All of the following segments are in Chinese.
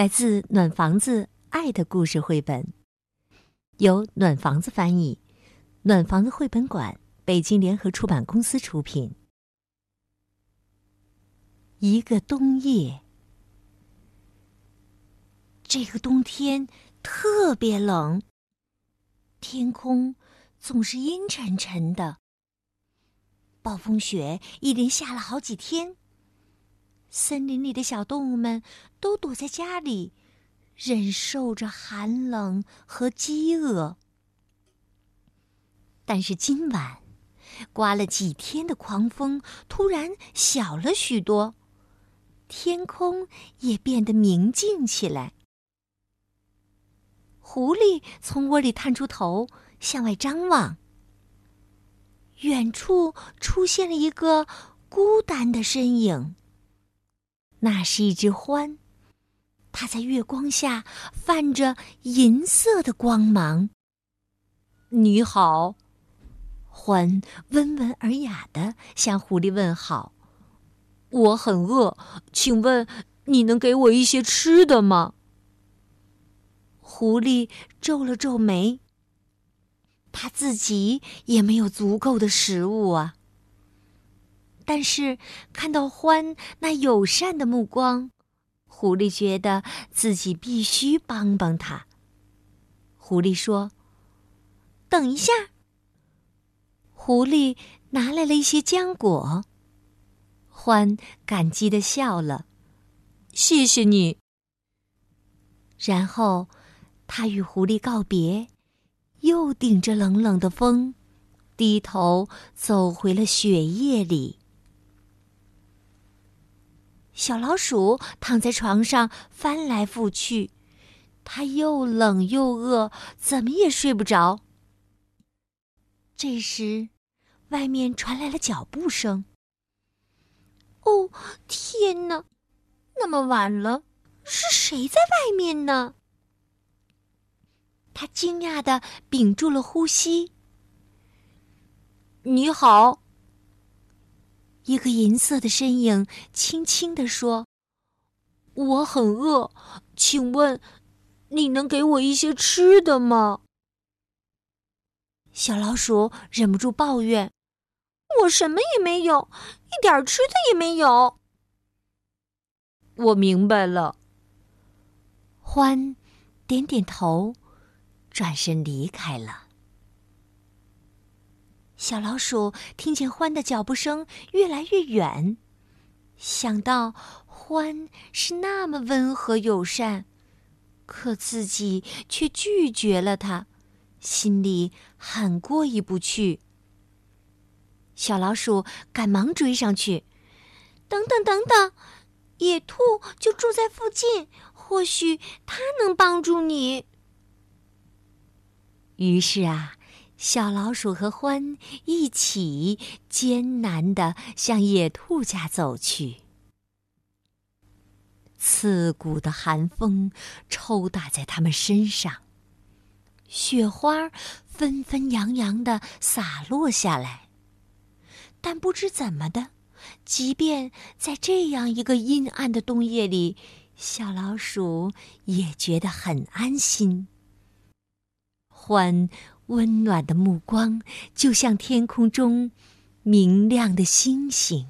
来自暖房子爱的故事绘本，由暖房子翻译，暖房子绘本馆北京联合出版公司出品。一个冬夜，这个冬天特别冷，天空总是阴沉沉的，暴风雪一连下了好几天。森林里的小动物们都躲在家里，忍受着寒冷和饥饿。但是今晚，刮了几天的狂风突然小了许多，天空也变得明净起来。狐狸从窝里探出头，向外张望。远处出现了一个孤单的身影。那是一只獾，它在月光下泛着银色的光芒。你好，獾温文尔雅的向狐狸问好。我很饿，请问你能给我一些吃的吗？狐狸皱了皱眉，他自己也没有足够的食物啊。但是看到獾那友善的目光，狐狸觉得自己必须帮帮他。狐狸说：“等一下。”狐狸拿来了一些浆果。獾感激的笑了：“谢谢你。”然后他与狐狸告别，又顶着冷冷的风，低头走回了雪夜里。小老鼠躺在床上翻来覆去，它又冷又饿，怎么也睡不着。这时，外面传来了脚步声。哦，天哪！那么晚了，是谁在外面呢？他惊讶的屏住了呼吸。你好。一个银色的身影轻轻地说：“我很饿，请问你能给我一些吃的吗？”小老鼠忍不住抱怨：“我什么也没有，一点吃的也没有。”我明白了。欢点点头，转身离开了。小老鼠听见獾的脚步声越来越远，想到獾是那么温和友善，可自己却拒绝了他，心里很过意不去。小老鼠赶忙追上去：“等等，等等，野兔就住在附近，或许它能帮助你。”于是啊。小老鼠和獾一起艰难地向野兔家走去。刺骨的寒风抽打在他们身上，雪花纷纷扬扬地洒落下来。但不知怎么的，即便在这样一个阴暗的冬夜里，小老鼠也觉得很安心。獾。温暖的目光就像天空中明亮的星星。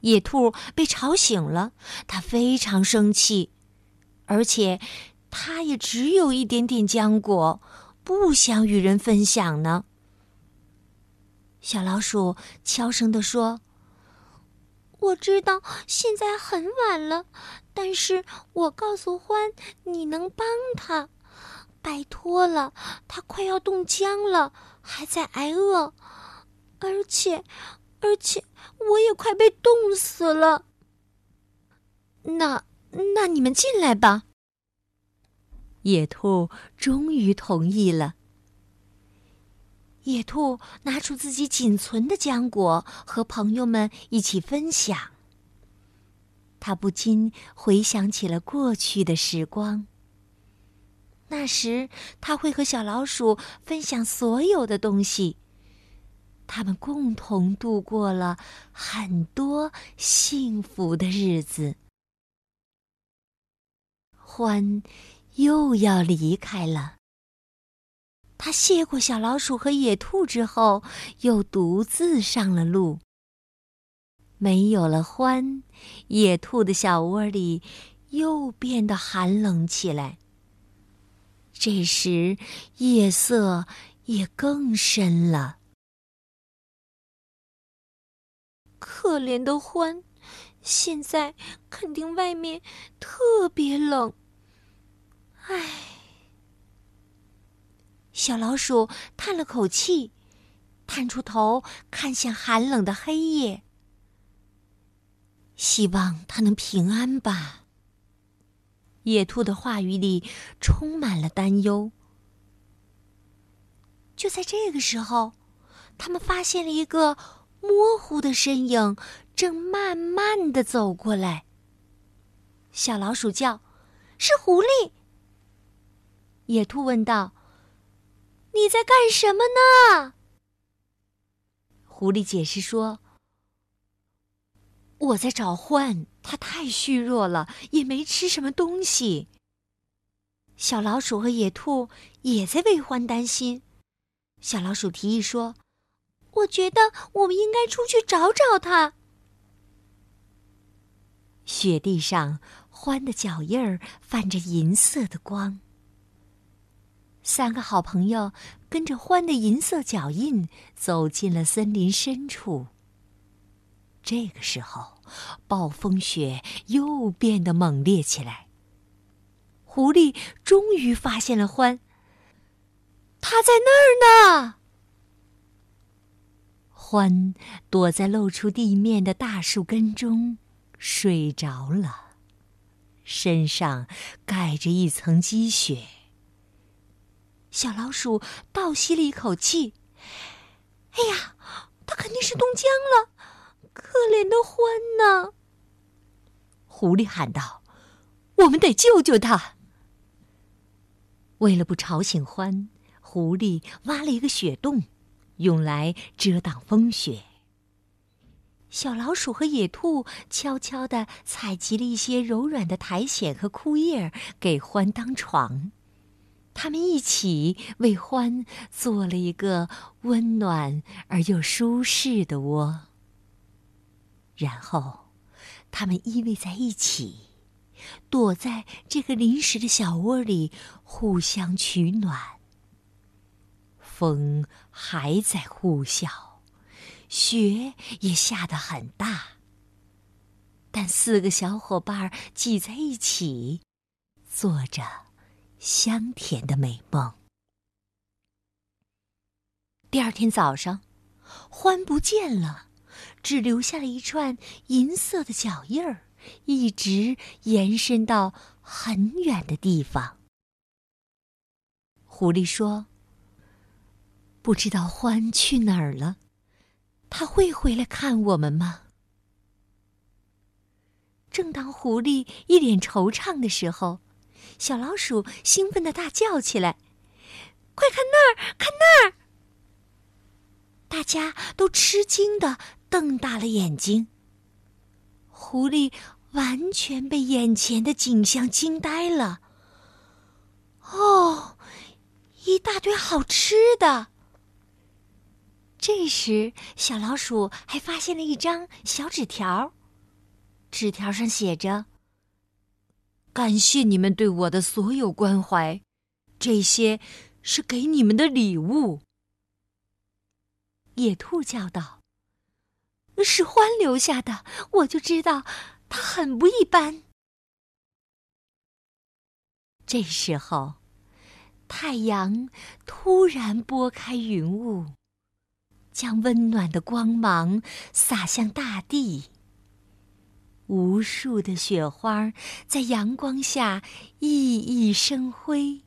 野兔被吵醒了，它非常生气，而且它也只有一点点浆果，不想与人分享呢。小老鼠悄声地说：“我知道现在很晚了，但是我告诉欢，你能帮他。”拜托了，他快要冻僵了，还在挨饿，而且，而且我也快被冻死了。那那你们进来吧。”野兔终于同意了。野兔拿出自己仅存的浆果，和朋友们一起分享。他不禁回想起了过去的时光。那时，他会和小老鼠分享所有的东西。他们共同度过了很多幸福的日子。欢又要离开了。他谢过小老鼠和野兔之后，又独自上了路。没有了欢，野兔的小窝里又变得寒冷起来。这时，夜色也更深了。可怜的欢，现在肯定外面特别冷。唉。小老鼠叹了口气，探出头看向寒冷的黑夜。希望它能平安吧。野兔的话语里充满了担忧。就在这个时候，他们发现了一个模糊的身影正慢慢的走过来。小老鼠叫：“是狐狸。”野兔问道。你在干什么呢？狐狸解释说：“我在找獾，它太虚弱了，也没吃什么东西。”小老鼠和野兔也在为獾担心。小老鼠提议说：“我觉得我们应该出去找找它。”雪地上，獾的脚印儿泛着银色的光。三个好朋友跟着獾的银色脚印走进了森林深处。这个时候，暴风雪又变得猛烈起来。狐狸终于发现了獾，他在那儿呢。獾躲在露出地面的大树根中睡着了，身上盖着一层积雪。小老鼠倒吸了一口气，“哎呀，它肯定是冻僵了，可怜的獾呢！”狐狸喊道，“我们得救救它。”为了不吵醒獾，狐狸挖了一个雪洞，用来遮挡风雪。小老鼠和野兔悄悄地采集了一些柔软的苔藓和枯叶，给獾当床。他们一起为欢做了一个温暖而又舒适的窝，然后他们依偎在一起，躲在这个临时的小窝里，互相取暖。风还在呼啸，雪也下得很大，但四个小伙伴挤在一起，做着。香甜的美梦。第二天早上，欢不见了，只留下了一串银色的脚印儿，一直延伸到很远的地方。狐狸说：“不知道欢去哪儿了，他会回来看我们吗？”正当狐狸一脸惆怅的时候，小老鼠兴奋的大叫起来：“快看那儿，看那儿！”大家都吃惊的瞪大了眼睛。狐狸完全被眼前的景象惊呆了。哦，一大堆好吃的！这时，小老鼠还发现了一张小纸条，纸条上写着。感谢你们对我的所有关怀，这些是给你们的礼物。野兔叫道：“是欢留下的，我就知道他很不一般。”这时候，太阳突然拨开云雾，将温暖的光芒洒向大地。无数的雪花在阳光下熠熠生辉，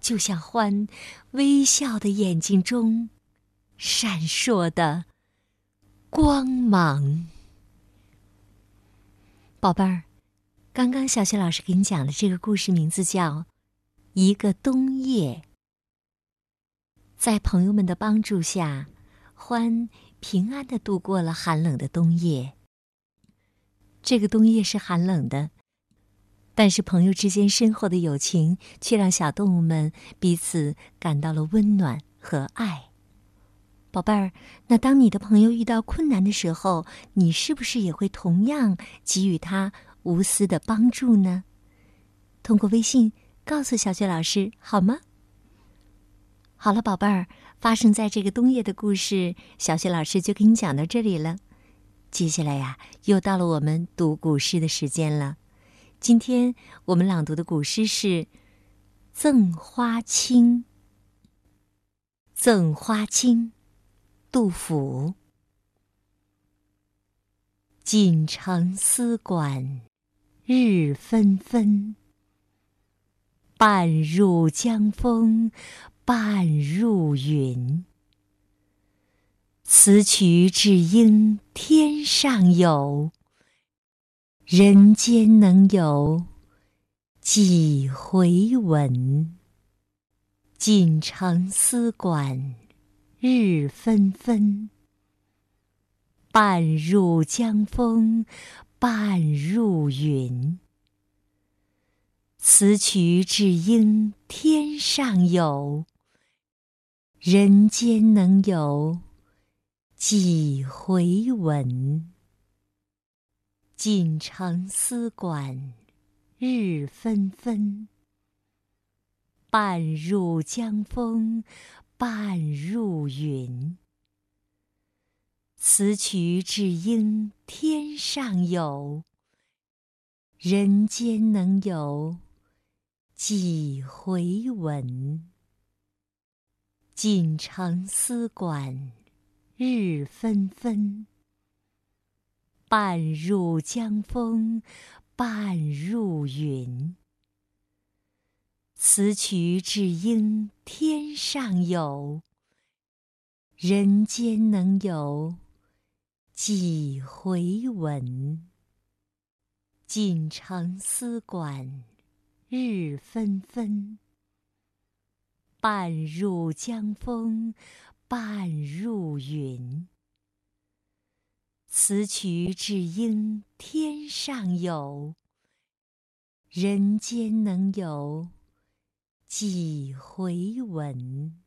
就像欢微笑的眼睛中闪烁的光芒。宝贝儿，刚刚小雪老师给你讲的这个故事名字叫《一个冬夜》。在朋友们的帮助下，欢平安的度过了寒冷的冬夜。这个冬夜是寒冷的，但是朋友之间深厚的友情却让小动物们彼此感到了温暖和爱。宝贝儿，那当你的朋友遇到困难的时候，你是不是也会同样给予他无私的帮助呢？通过微信告诉小雪老师好吗？好了，宝贝儿，发生在这个冬夜的故事，小雪老师就给你讲到这里了。接下来呀，又到了我们读古诗的时间了。今天我们朗读的古诗是《赠花卿》。《赠花卿》，杜甫。锦城丝管日纷纷，半入江风半入云。此曲只应天上有，人间能有几回闻？锦城丝管日纷纷，半入江风半入云。此曲只应天上有，人间能有。几回闻？锦城丝管日纷纷，半入江风半入云。此曲只应天上有，人间能有几回闻？锦城丝管。日纷纷，半入江风半入云。此曲只应天上有，人间能有几回闻？锦城丝管日纷纷，半入江风。半入云。此曲只应天上有，人间能有几回闻？